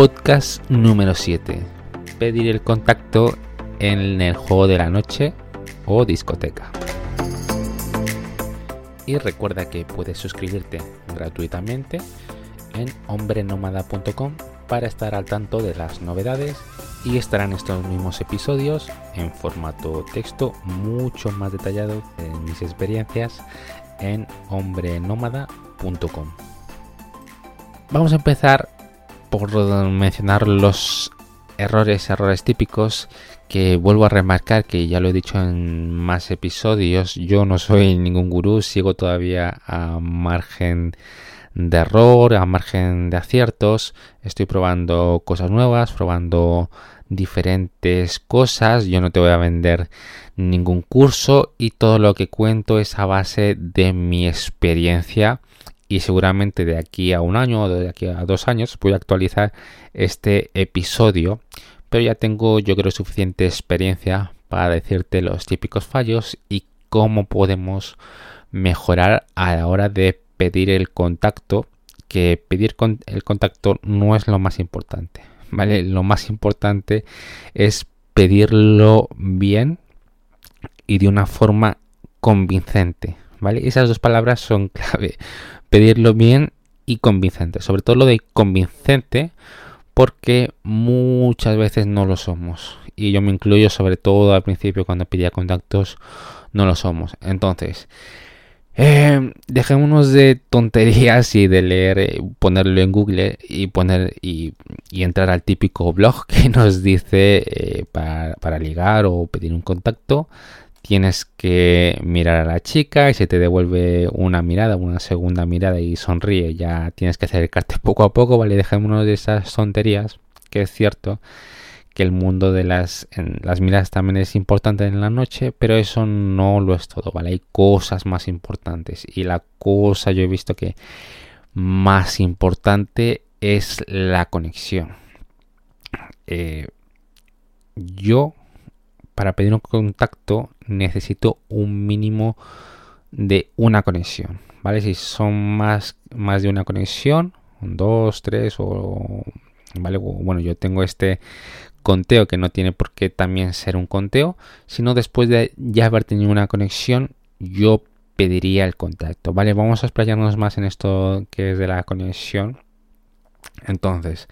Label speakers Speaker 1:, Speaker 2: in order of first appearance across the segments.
Speaker 1: Podcast número 7. Pedir el contacto en el juego de la noche o discoteca. Y recuerda que puedes suscribirte gratuitamente en hombrenomada.com para estar al tanto de las novedades y estarán estos mismos episodios en formato texto mucho más detallado de mis experiencias en hombrenomada.com. Vamos a empezar por mencionar los errores, errores típicos que vuelvo a remarcar que ya lo he dicho en más episodios, yo no soy ningún gurú, sigo todavía a margen de error, a margen de aciertos, estoy probando cosas nuevas, probando diferentes cosas, yo no te voy a vender ningún curso y todo lo que cuento es a base de mi experiencia y seguramente de aquí a un año o de aquí a dos años voy a actualizar este episodio pero ya tengo yo creo suficiente experiencia para decirte los típicos fallos y cómo podemos mejorar a la hora de pedir el contacto que pedir el contacto no es lo más importante vale lo más importante es pedirlo bien y de una forma convincente vale esas dos palabras son clave pedirlo bien y convincente sobre todo lo de convincente porque muchas veces no lo somos. Y yo me incluyo sobre todo al principio cuando pedía contactos, no lo somos. Entonces, eh, dejémonos de tonterías y de leer, eh, ponerlo en Google y poner y, entrar al típico blog que nos dice eh, para, para, ligar o pedir un contacto tienes que mirar a la chica y se te devuelve una mirada, una segunda mirada y sonríe. Ya tienes que acercarte poco a poco, ¿vale? Dejémonos de esas tonterías, que es cierto que el mundo de las, las miradas también es importante en la noche, pero eso no lo es todo, ¿vale? Hay cosas más importantes y la cosa yo he visto que más importante es la conexión. Eh, yo para pedir un contacto necesito un mínimo de una conexión, ¿vale? Si son más, más de una conexión, dos, tres o... ¿Vale? Bueno, yo tengo este conteo que no tiene por qué también ser un conteo, sino después de ya haber tenido una conexión, yo pediría el contacto, ¿vale? Vamos a explayarnos más en esto que es de la conexión. Entonces,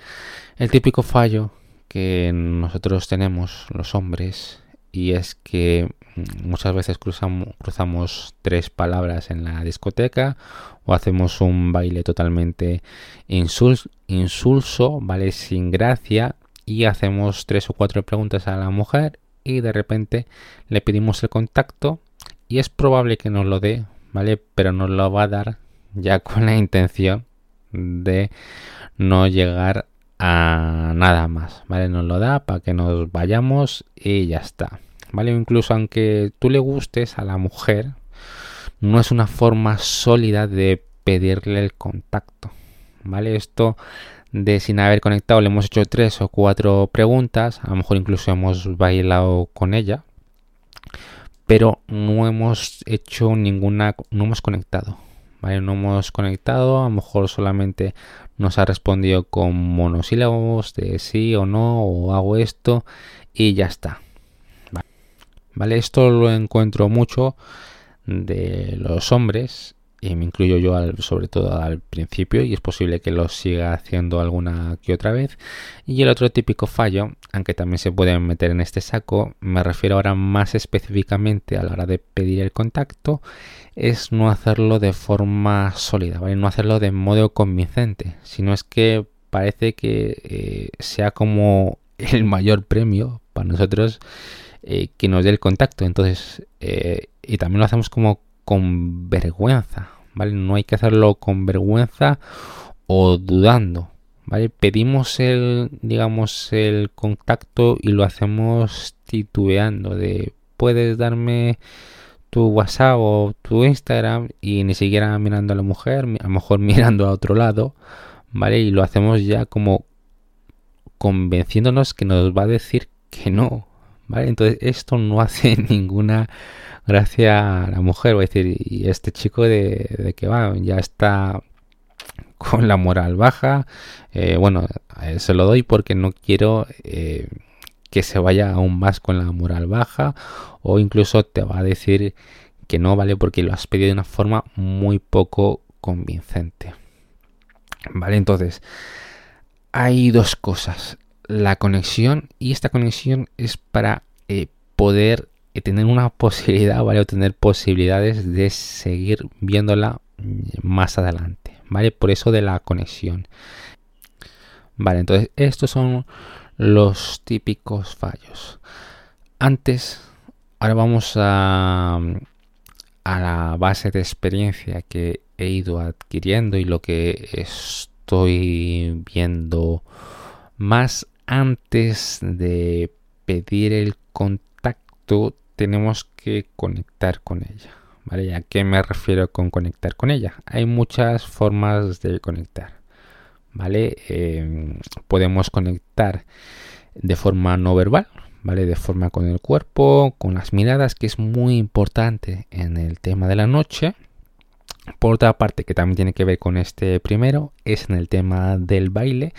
Speaker 1: el típico fallo que nosotros tenemos los hombres y es que mm, muchas veces cruzamos, tres palabras en la discoteca o hacemos un baile totalmente insulso, ¿vale? Sin gracia y hacemos tres o cuatro preguntas a la mujer y de repente le pedimos el contacto y es probable que nos lo dé, ¿vale? Pero nos lo va a dar ya con la intención de no llegar a nada más, ¿vale? Nos lo da para que nos vayamos y ya está, ¿vale? Incluso aunque tú le gustes a la mujer, no es una forma sólida de pedirle el contacto, ¿vale? Esto de sin haber conectado le hemos hecho tres o cuatro preguntas, a lo mejor incluso hemos bailado con ella, pero no hemos hecho ninguna, no hemos conectado, ¿vale? No hemos conectado, a lo mejor solamente nos ha respondido con monosílabos de sí o no, o hago esto y ya está. Vale, esto lo encuentro mucho de los hombres y me incluyo yo sobre todo al principio y es posible que lo siga haciendo alguna que otra vez y el otro típico fallo aunque también se puede meter en este saco me refiero ahora más específicamente a la hora de pedir el contacto es no hacerlo de forma sólida ¿vale? no hacerlo de modo convincente sino es que parece que eh, sea como el mayor premio para nosotros eh, que nos dé el contacto entonces eh, y también lo hacemos como con vergüenza, ¿vale? No hay que hacerlo con vergüenza o dudando, ¿vale? Pedimos el, digamos, el contacto y lo hacemos titubeando de puedes darme tu WhatsApp o tu Instagram y ni siquiera mirando a la mujer, a lo mejor mirando a otro lado, ¿vale? Y lo hacemos ya como convenciéndonos que nos va a decir que no, ¿vale? Entonces esto no hace ninguna gracias a la mujer, voy a decir, y este chico de, que va, ya está con la moral baja. Eh, bueno, se lo doy porque no quiero eh, que se vaya aún más con la moral baja o incluso te va a decir que no vale porque lo has pedido de una forma muy poco convincente. Vale, entonces hay dos cosas. La conexión y esta conexión es para eh, poder tener una posibilidad, ¿vale? O tener posibilidades de seguir viéndola más adelante, ¿vale? Por eso de la conexión. Vale, entonces estos son los típicos fallos. Antes, ahora vamos a, a la base de experiencia que he ido adquiriendo y lo que estoy viendo más antes de pedir el contacto tenemos que conectar con ella. ¿Vale? ¿A qué me refiero con conectar con ella? Hay muchas formas de conectar. ¿Vale? Em, podemos conectar de forma no verbal, ¿vale? De forma con el cuerpo, con las miradas, que es muy importante en el tema de la noche. Por otra parte, que también tiene que ver con este primero, es en el tema del baile,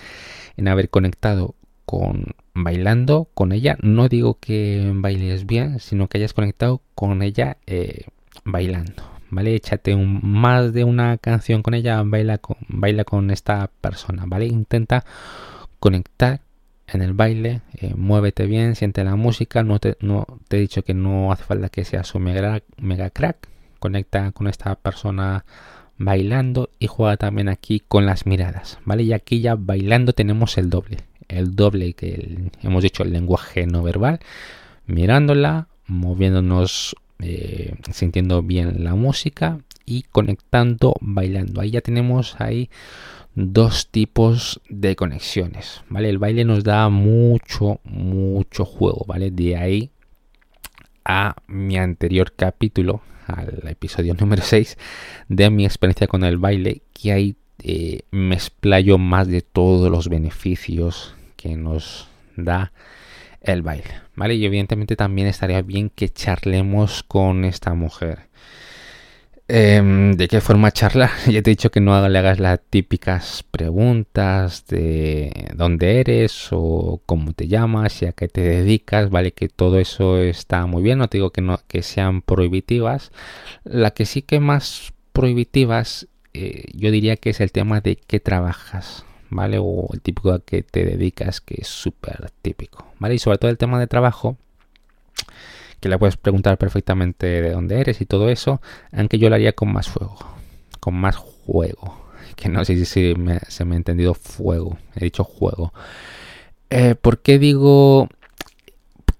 Speaker 1: en haber conectado con bailando con ella. No digo que bailes bien, sino que hayas conectado con ella eh, bailando. ¿Vale? Échate un, más de una canción con ella, baila con, baila con esta persona, ¿vale? Intenta conectar en el baile, eh, muévete bien, siente la música, no te, no, te he dicho que no hace falta que seas un mega, mega crack, conecta con esta persona bailando y juega también aquí con las miradas, ¿vale? Y aquí ya bailando tenemos el doble, el doble que hemos dicho el lenguaje no verbal, mirándola, moviéndonos, eh, sintiendo bien la música y conectando, bailando. Ahí ya tenemos ahí dos tipos de conexiones, ¿vale? El baile nos da mucho, mucho juego, ¿vale? De ahí a mi anterior capítulo, al episodio número 6 de mi experiencia con el baile, que ahí eh, me explayo más de todos los beneficios que nos da el baile, ¿vale? Y evidentemente también estaría bien que charlemos con esta mujer. Em, ¿De qué forma charlar? Ya te he dicho que no le hagas las típicas preguntas de dónde eres o cómo te llamas y a qué te dedicas, ¿vale? Que todo eso está muy bien, no te digo que, no, que sean prohibitivas. La que sí que más prohibitivas eh, yo diría que es el tema de qué trabajas, ¿vale? O el típico a que te dedicas, que es súper típico, ¿vale? Y sobre todo el tema de trabajo, que le puedes preguntar perfectamente de dónde eres y todo eso, aunque yo lo haría con más fuego, con más juego, que no sé si se me ha entendido fuego, he dicho juego. Eh, ¿Por qué digo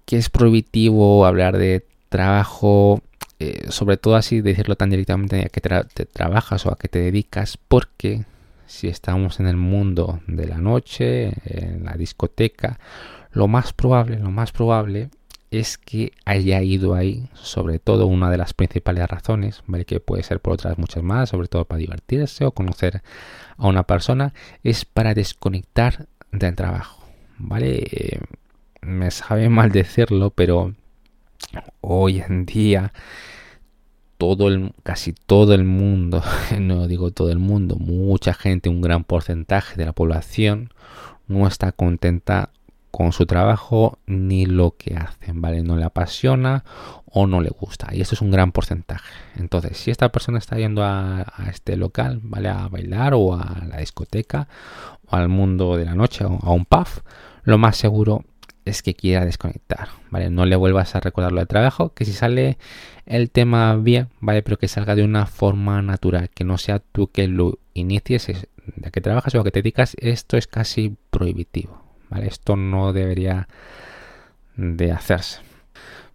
Speaker 1: que es prohibitivo hablar de trabajo? Eh, sobre todo así decirlo tan directamente a qué te trabajas o a qué te dedicas, porque si estamos en el mundo de la noche, en la discoteca, lo más probable, lo más probable es que haya ido ahí, sobre todo una de las principales razones, ¿vale? que puede ser por otras muchas más, sobre todo para divertirse o conocer a una persona, es para desconectar del trabajo, ¿vale? me sabe mal decirlo, pero hoy en día todo el, casi todo el mundo, no digo todo el mundo, mucha gente, un gran porcentaje de la población no está contenta con su trabajo ni lo que hacen, ¿vale? No le apasiona o no le gusta. Y eso es un gran porcentaje. Entonces, si esta persona está yendo a, a este local, ¿vale? A bailar o a la discoteca o al mundo de la noche o a un pub, lo más seguro es que quiera desconectar, ¿vale? No le vuelvas a recordar lo de trabajo, que si sale el tema bien, ¿vale? Pero que salga de una forma natural, que no sea tú que lo inicies, de que trabajas o a que te dedicas, esto es casi prohibitivo, ¿vale? Esto no debería de hacerse.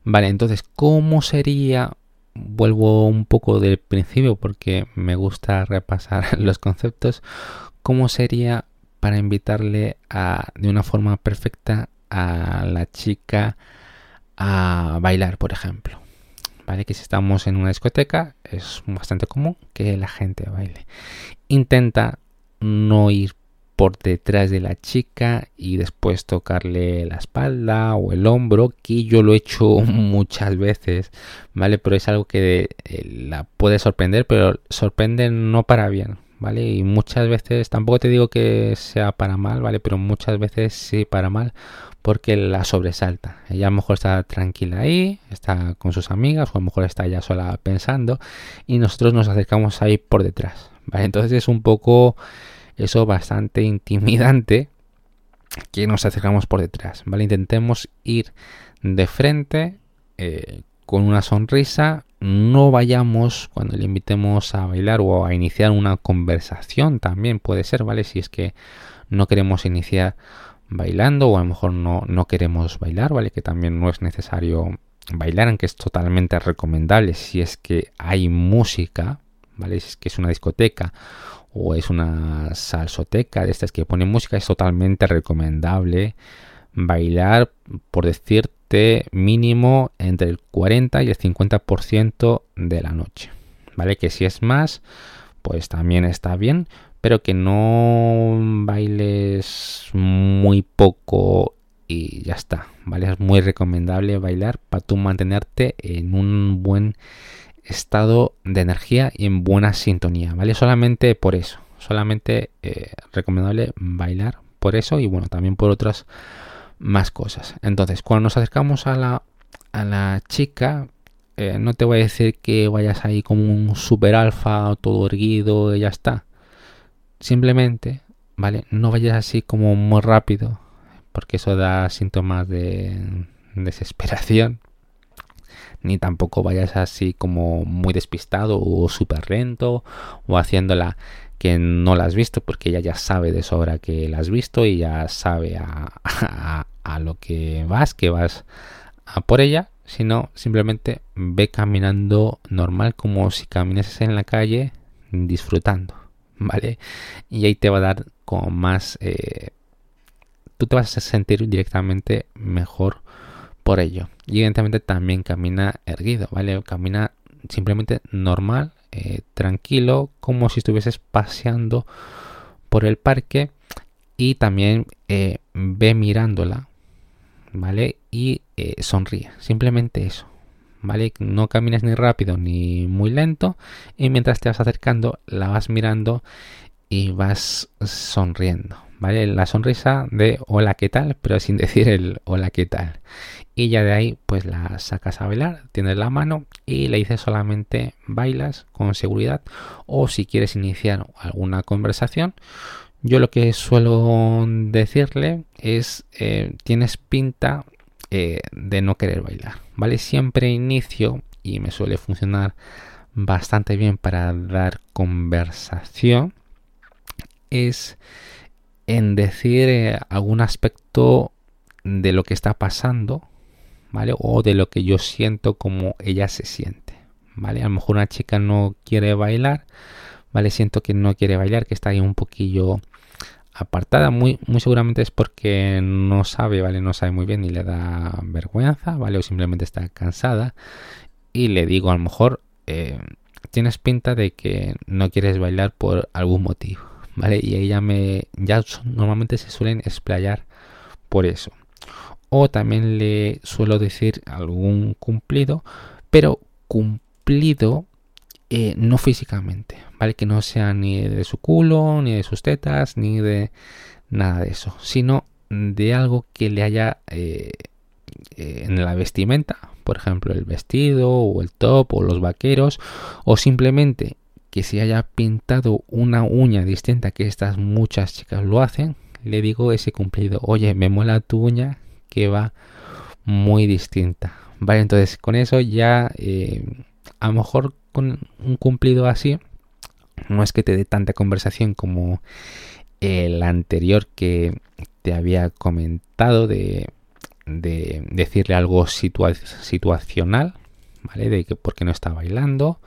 Speaker 1: Vale, entonces, ¿cómo sería? Vuelvo un poco del principio porque me gusta repasar los conceptos. ¿Cómo sería para invitarle a, de una forma perfecta a la chica a bailar, por ejemplo. ¿Vale? Que si estamos en una discoteca es bastante común que la gente baile. Intenta no ir por detrás de la chica y después tocarle la espalda o el hombro, que yo lo he hecho muchas veces, ¿vale? Pero es algo que eh, la puede sorprender, pero sorprende no para bien, ¿vale? Y muchas veces, tampoco te digo que sea para mal, ¿vale? Pero muchas veces sí para mal porque la sobresalta. Ella a lo mejor está tranquila ahí, está con sus amigas o a lo mejor está ya sola pensando y nosotros nos acercamos ahí por detrás, ¿vale? Entonces es un poco eso bastante intimidante que nos acercamos por detrás, ¿vale? Intentemos ir de frente eh, con una sonrisa, no vayamos cuando le invitemos a bailar o a iniciar una conversación también puede ser, ¿vale? Si es que no queremos iniciar bailando o a lo mejor no, no queremos bailar, ¿vale? Que también no es necesario bailar, aunque es totalmente recomendable si es que hay música, ¿vale? Si es que es una discoteca o es una salsoteca de estas que ponen música, es totalmente recomendable bailar, por decirte, mínimo entre el 40 y el 50% de la noche. ¿Vale? Que si es más, pues también está bien, pero que no bailes muy poco y ya está. ¿Vale? Es muy recomendable bailar para tú mantenerte en un buen estado de energía y en buena sintonía, ¿vale? Solamente por eso, solamente eh, recomendable bailar por eso y bueno, también por otras más cosas. Entonces, cuando nos acercamos a la, a la chica, eh, no te voy a decir que vayas ahí como un super alfa, todo erguido y ya está. Simplemente, ¿vale? No vayas así como muy rápido, porque eso da síntomas de desesperación, ni tampoco vayas así como muy despistado o súper lento o haciéndola que no la has visto porque ella ya sabe de sobra que la has visto y ya sabe a, lo que vas, que vas a por ella, sino simplemente ve caminando normal como si caminases en la calle disfrutando, ¿vale? Y ahí te va a dar como más... Eh, tú te vas a sentir directamente mejor por ello. Y evidentemente también camina erguido, ¿vale? Camina simplemente normal, eh, tranquilo, como si estuvieses paseando por el parque y también eh, ve mirándola, ¿vale? Y sonríe, simplemente eso, ¿vale? No camines ni rápido ni muy lento y mientras te vas acercando la vas mirando y vas sonriendo, ¿vale? La sonrisa de hola, ¿qué tal? Pero sin decir el hola, ¿qué tal? Y ya de ahí, pues la sacas a bailar, tienes la mano y le dices solamente bailas con seguridad. O si quieres iniciar alguna conversación, yo lo que suelo decirle es: eh, tienes pinta eh, de no querer bailar, ¿vale? Siempre inicio y me suele funcionar bastante bien para dar conversación. Es en decir eh, algún aspecto de lo que está pasando, ¿vale? O de lo que yo siento como ella se siente, ¿vale? A lo mejor una chica no quiere bailar, ¿vale? Siento que no quiere bailar, que está ahí un poquillo apartada, muy, muy seguramente es porque no sabe, ¿vale? No sabe muy bien y le da vergüenza, ¿vale? O simplemente está cansada y le digo a lo mejor, eh, tienes pinta de que no quieres bailar por algún motivo, ¿vale? Y ella me, ya normalmente se suelen explayar por eso. O también le suelo decir algún cumplido, pero cumplido eh, no físicamente, ¿vale? Que no sea ni de su culo, ni de sus tetas, ni de nada de eso, sino de algo que le haya eh, eh, en la vestimenta, por ejemplo, el vestido o el top o los vaqueros, o simplemente que se haya pintado una uña distinta que estas muchas chicas lo hacen, le digo ese cumplido, oye, me mola tu uña que va muy distinta. Vale, entonces con eso ya a lo mejor con un cumplido así no es que te dé tanta conversación como el anterior que te había comentado de, de decirle algo situacional, ¿vale? De que por qué no está bailando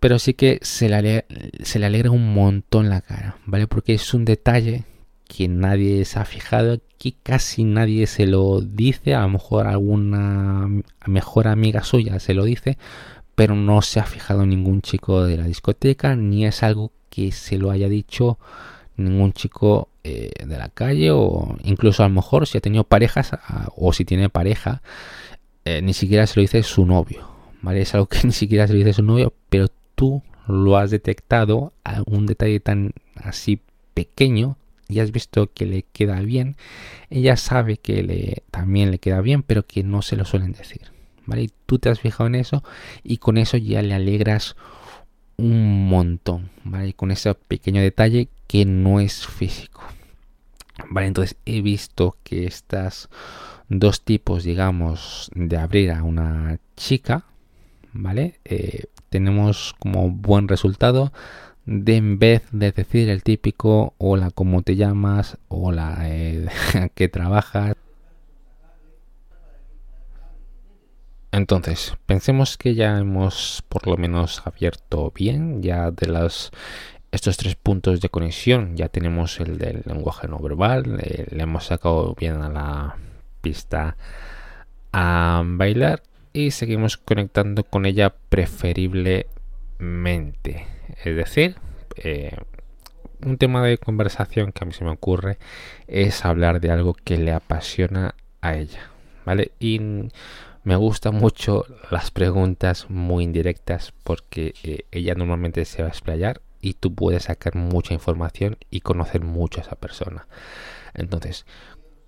Speaker 1: pero sí que se le, se le alegra un montón la cara, ¿vale? Porque es un detalle que nadie se ha fijado, que casi nadie se lo dice, a lo mejor alguna mejor amiga suya se lo dice, pero no se ha fijado ningún chico de la discoteca, ni es algo que se lo haya dicho ningún chico eh, de la calle, o incluso a lo mejor si ha tenido parejas, o si tiene pareja, eh, ni siquiera se lo dice su novio, ¿vale? Es algo que ni siquiera se lo dice su novio, pero tú lo has detectado a un detalle tan así pequeño y has visto que le queda bien, ella sabe que le, también le queda bien, pero que no se lo suelen decir. ¿vale? Tú te has fijado en eso y con eso ya le alegras un montón, ¿vale? Con ese pequeño detalle que no es físico. Vale, entonces he visto que estas dos tipos, digamos, de abrir a una chica, ¿vale? Eh, tenemos como buen resultado de en vez de decir el típico hola, ¿cómo te llamas? Hola, eh, ¿qué trabajas? Entonces, pensemos que ya hemos por lo menos abierto bien, ya de los estos tres puntos de conexión, ya tenemos el del lenguaje no verbal, eh, le hemos sacado bien a la pista a bailar y seguimos conectando con ella preferiblemente. Es decir, eh, un tema de conversación que a mí se me ocurre es hablar de algo que le apasiona a ella, ¿vale? Y me gustan mucho las preguntas muy indirectas porque eh, ella normalmente se va a explayar y tú puedes sacar mucha información y conocer mucho a esa persona. Entonces,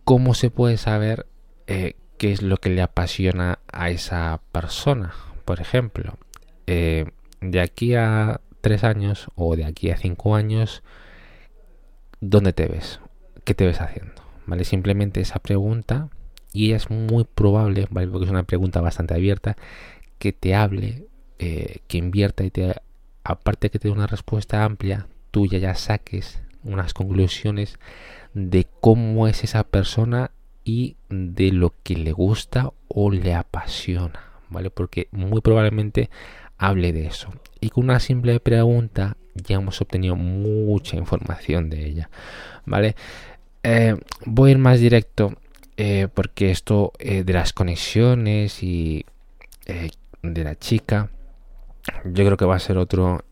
Speaker 1: ¿cómo se puede saber eh, qué es lo que le apasiona a esa persona? Por ejemplo, de aquí a tres años o de aquí a cinco años, ¿dónde te ves? ¿Qué te ves haciendo? ¿Vale? Simplemente esa pregunta y es muy probable, ¿vale? porque es una pregunta bastante abierta, que te hable, eh, que invierta y te, aparte que te dé una respuesta amplia, tú ya, ya saques unas conclusiones de cómo es esa persona y de lo que le gusta o le apasiona, ¿vale? Porque muy probablemente hable de eso. Y con una simple pregunta ya hemos obtenido mucha información de ella, ¿vale? Eh, voy a ir más directo eh, porque esto eh, de las conexiones y de la chica, yo creo que va a ser otro,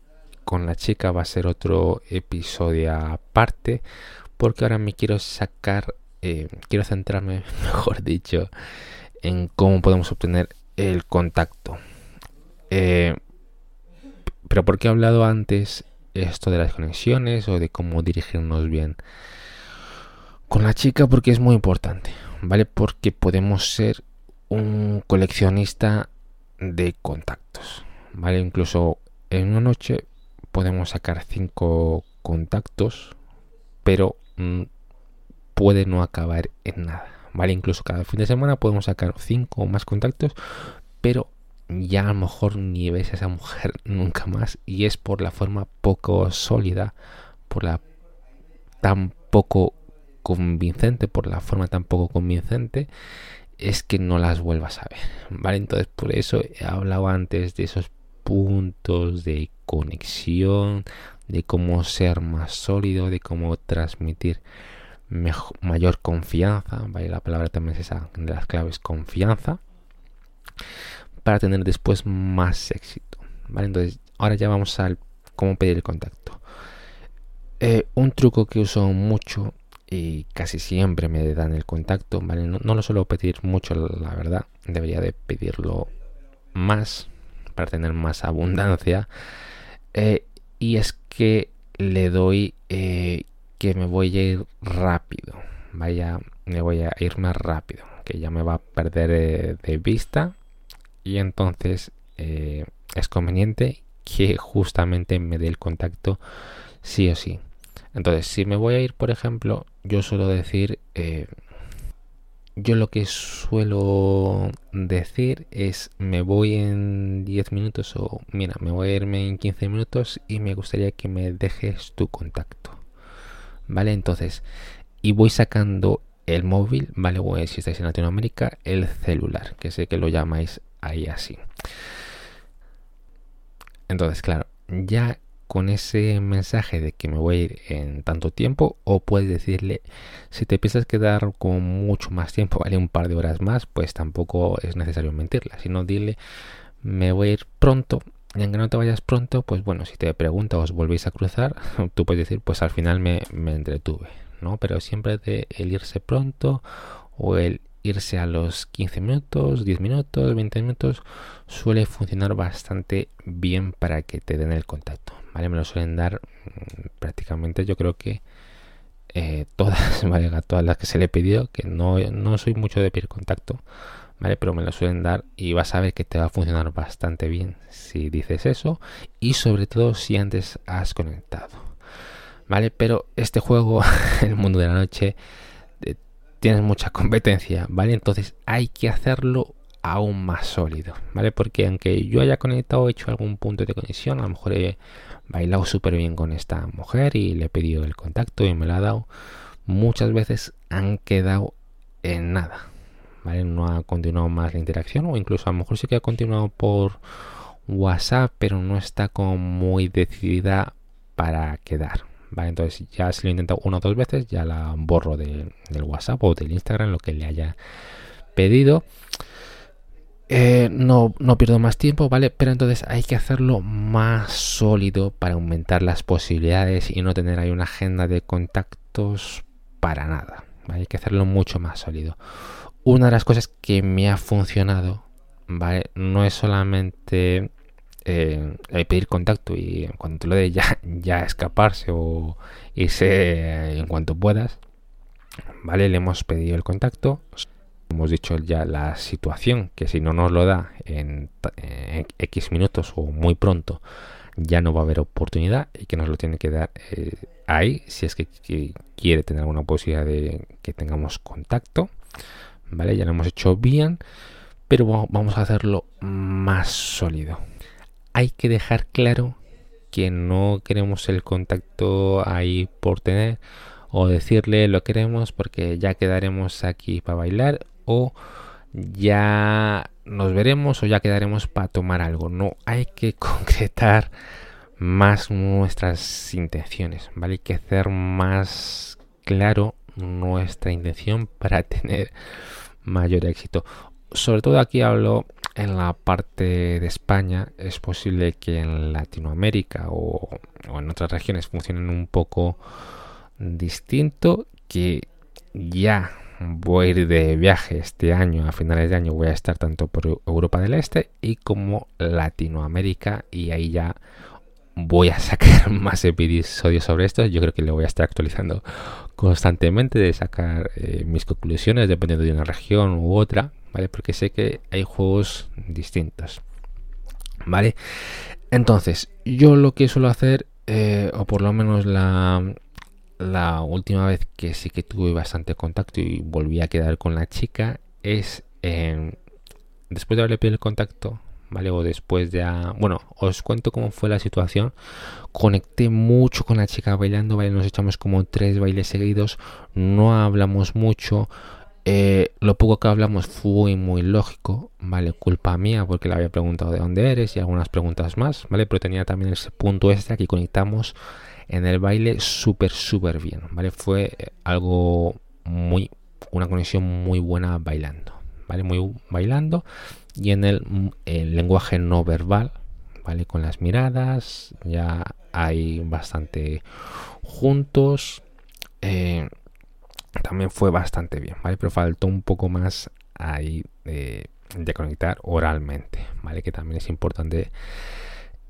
Speaker 1: con la chica va a ser otro episodio aparte, porque ahora me quiero sacar, quiero centrarme, mejor dicho, en cómo podemos obtener el contacto. Pero porque he hablado antes esto de las conexiones o de cómo dirigirnos bien con la chica porque es muy importante. ¿vale? Porque podemos ser un coleccionista de contactos, ¿vale? Incluso en una noche podemos sacar cinco contactos, pero mm, puede no acabar en nada, ¿vale? Incluso cada fin de semana podemos sacar cinco o más contactos, pero ya a lo mejor ni ves a esa mujer nunca más y es por la forma poco sólida, por la tan poco convincente, por la forma tan poco convincente, es que no las vuelvas a ver. ¿Vale? Entonces, por eso he hablado antes de esos puntos de conexión, de cómo ser más sólido, de cómo transmitir mayor confianza. ¿vale? La palabra también es esa de las claves, confianza, para tener después más éxito. ¿vale? Entonces, ahora ya vamos al cómo pedir el contacto. Eh, un truco que uso mucho y casi siempre me dan el contacto, ¿vale? No, lo suelo pedir mucho, la verdad, debería de pedirlo más para tener más abundancia. Eh, y es que le doy eh, que me voy a ir rápido, vaya, me voy a ir más rápido, que ya me va a perder de vista y entonces es conveniente que justamente me dé el contacto sí o sí. Entonces, si me voy a ir, por ejemplo, yo suelo decir, eh, yo lo que suelo decir es, me voy en 10 minutos o, mira, me voy a irme en 15 minutos y me gustaría que me dejes tu contacto. ¿Vale? Entonces, y voy sacando el móvil, ¿vale? O si estáis en Latinoamérica, el celular, que sé que lo llamáis ahí así. Entonces, claro, ya con ese mensaje de que me voy a ir en tanto tiempo o puedes decirle si te piensas quedar con mucho más tiempo, vale un par de horas más, pues tampoco es necesario mentirla, sino dile me voy a ir pronto y aunque no te vayas pronto, pues bueno, si te pregunta os volvéis a cruzar, tú puedes decir pues al final me, me entretuve, ¿no? Pero siempre de el irse pronto o el irse a los 15 minutos, 10 minutos, 20 minutos, suele funcionar bastante bien para que te den el contacto. ¿vale? Me lo suelen dar mm, prácticamente, yo creo que eh, todas, ¿vale? todas las que se le he pedido, que no, no soy mucho de pedir contacto, ¿vale? Pero me lo suelen dar y vas a ver que te va a funcionar bastante bien si dices eso y sobre todo si antes has conectado, ¿vale? Pero este juego, el mundo de la noche, tienes mucha competencia, ¿vale? Entonces hay que hacerlo aún más sólido, ¿vale? Porque aunque yo haya conectado, hecho algún punto de conexión, a lo mejor he bailado súper bien con esta mujer y le he pedido el contacto y me lo ha dado, muchas veces han quedado en nada, ¿vale? No ha continuado más la interacción o incluso a lo mejor sí que ha continuado por WhatsApp, pero no está como muy decidida para quedar, ¿vale? Entonces ya si lo he intentado una o dos veces, ya la borro del WhatsApp o del Instagram, lo que le haya pedido. Eh, no, no pierdo más tiempo, ¿vale? Pero entonces hay que hacerlo más sólido para aumentar las posibilidades y no tener ahí una agenda de contactos para nada. Hay que hacerlo mucho más sólido. Una de las cosas que me ha funcionado, ¿vale? No es solamente eh, pedir contacto y en cuanto lo de ya, ya escaparse o irse en cuanto puedas, ¿vale? Le hemos pedido el contacto hemos dicho ya la situación, que si no nos lo da en, X minutos o muy pronto, ya no va a haber oportunidad y que nos lo tiene que dar eh, ahí, si es que, quiere tener alguna posibilidad de que tengamos contacto. ¿Vale? Ya lo hemos hecho bien, pero vamos a hacerlo más sólido. Hay que dejar claro que no queremos el contacto ahí por tener o decirle lo queremos porque ya quedaremos aquí para bailar o ya nos veremos o ya quedaremos para tomar algo. No hay que concretar más nuestras intenciones, ¿vale? Hay que hacer más claro nuestra intención para tener mayor éxito. Sobre todo aquí hablo en la parte de España. Es posible que en Latinoamérica o, en otras regiones funcionen un poco distinto. Que ya voy a ir de viaje este año, a finales de año voy a estar tanto por Europa del Este y como Latinoamérica y ahí ya voy a sacar más episodios sobre esto. Yo creo que lo voy a estar actualizando constantemente de sacar eh, mis conclusiones dependiendo de una región u otra, ¿vale? Porque sé que hay juegos distintos, ¿vale? Entonces, yo lo que suelo hacer, eh, o por lo menos la, la última vez que sí que tuve bastante contacto y volví a quedar con la chica es después de haberle pedido el contacto, ¿vale? O después ya... Bueno, os cuento cómo fue la situación. Conecté mucho con la chica bailando, ¿vale? Nos echamos como tres bailes seguidos, no hablamos mucho. Eh, lo poco que hablamos fue muy lógico, ¿vale? Culpa mía porque le había preguntado de dónde eres y algunas preguntas más, ¿vale? Pero tenía también ese punto extra que conectamos en el baile súper, súper bien, ¿vale? Fue eh, algo muy, una conexión muy buena bailando, ¿vale? Muy bailando y en el, mm, lenguaje no verbal, ¿vale? Con las miradas, ya hay bastante juntos. Eh, también fue bastante bien, ¿vale? Pero faltó un poco más ahí de, conectar oralmente, ¿vale? Que también es importante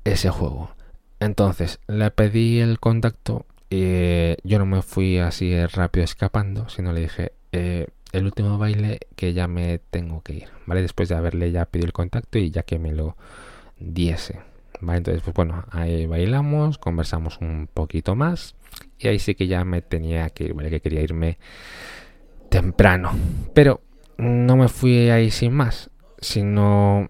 Speaker 1: ese juego. Entonces le pedí el contacto y yo no me fui así rápido escapando, sino le dije eh, el último baile que ya me tengo que ir, ¿vale? Después de haberle ya pedido el contacto y ya que me lo diese, ¿vale? Entonces, pues bueno, ahí bailamos, conversamos un poquito más y ahí sí que ya me tenía que ir, ¿vale? Que quería irme temprano, pero no me fui ahí sin más, sino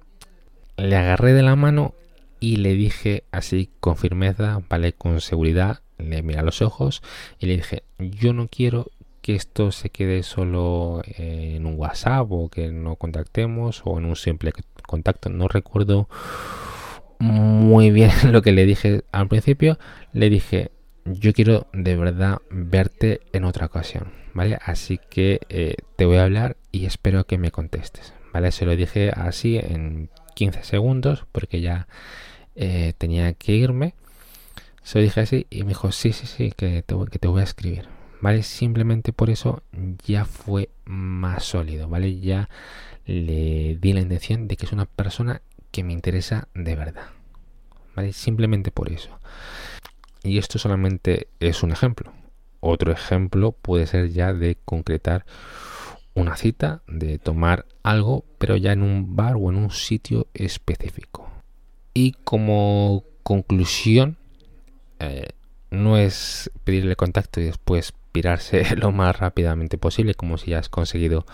Speaker 1: le agarré de la mano y le dije así con firmeza, vale, con seguridad, le miré a los ojos y le dije, yo no quiero que esto se quede solo en un WhatsApp o que no contactemos o en un simple contacto. No recuerdo muy bien lo que le dije al principio. Le dije, yo quiero de verdad verte en otra ocasión, ¿vale? Así que eh, te voy a hablar y espero que me contestes, ¿vale? Se lo dije así en 15 segundos porque ya eh, tenía que irme. Se lo dije así y me dijo, sí, sí, sí, que te, que te voy a escribir. ¿vale? Simplemente por eso ya fue más sólido, ¿vale? Ya le di la intención de que es una persona que me interesa de verdad, ¿vale? Simplemente por eso. Y esto solamente es un ejemplo. Otro ejemplo puede ser ya de concretar una cita, de tomar algo, pero ya en un bar o en un sitio específico. Y como conclusión, eh, no es pedirle contacto y después pirarse lo más rápidamente posible, como si ya has conseguido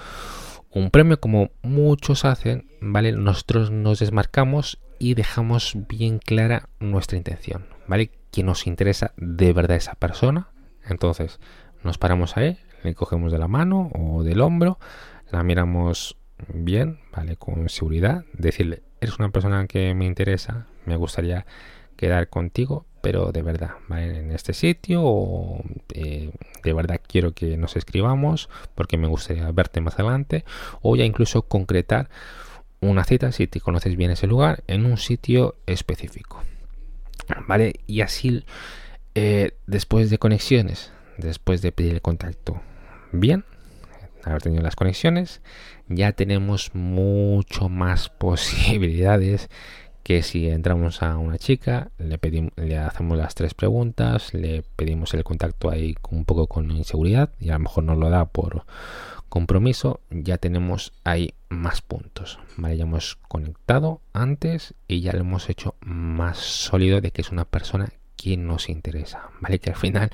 Speaker 1: un premio, como muchos hacen, ¿vale? Nosotros nos desmarcamos y dejamos bien clara nuestra intención, ¿vale? Que nos interesa de verdad esa persona. Entonces, nos paramos ahí, le cogemos de la mano o del hombro, la miramos bien, ¿vale? Con seguridad, decirle, eres una persona que me interesa, me gustaría quedar contigo, pero de verdad, ¿vale? En este sitio o eh, de verdad quiero que nos escribamos porque me gustaría verte más adelante o ya incluso concretar una cita si te conoces bien ese lugar en un sitio específico. ¿Vale? Y así eh, después de conexiones, después de pedir el contacto, bien, haber tenido las conexiones, ya tenemos mucho más posibilidades que si entramos a una chica, le, pedimos, le hacemos las tres preguntas, le pedimos el contacto ahí un poco con inseguridad y a lo mejor nos lo da por compromiso, ya tenemos ahí más puntos. ¿vale? Ya hemos conectado antes y ya lo hemos hecho más sólido de que es una persona que nos interesa. ¿vale? Que al final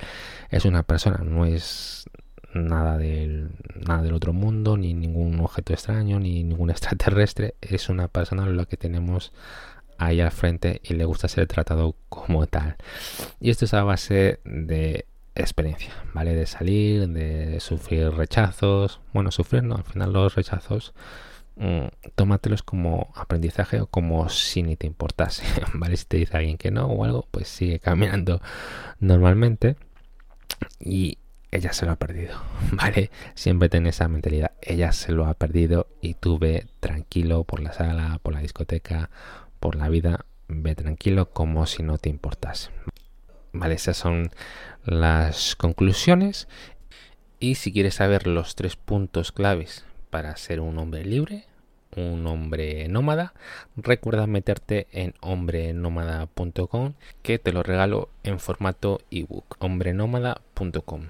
Speaker 1: es una persona, no es nada del, nada del otro mundo, ni ningún objeto extraño, ni ningún extraterrestre. Es una persona la que tenemos ahí al frente y le gusta ser tratado como tal. Y esto es a base de experiencia, ¿vale? De salir, de sufrir rechazos. Bueno, sufrir no, al final los rechazos mmm, tómatelos como aprendizaje o como si ni te importase, ¿vale? Si te dice alguien que no o algo, pues sigue caminando normalmente y ella se lo ha perdido, ¿vale? Siempre ten esa mentalidad, ella se lo ha perdido y tú ve tranquilo por la sala, por la discoteca por la vida, ve tranquilo como si no te importase. Vale, esas son las conclusiones. Y si quieres saber los tres puntos claves para ser un hombre libre, un hombre nómada, recuerda meterte en hombrenómada.com que te lo regalo en formato ebook, hombrenómada.com.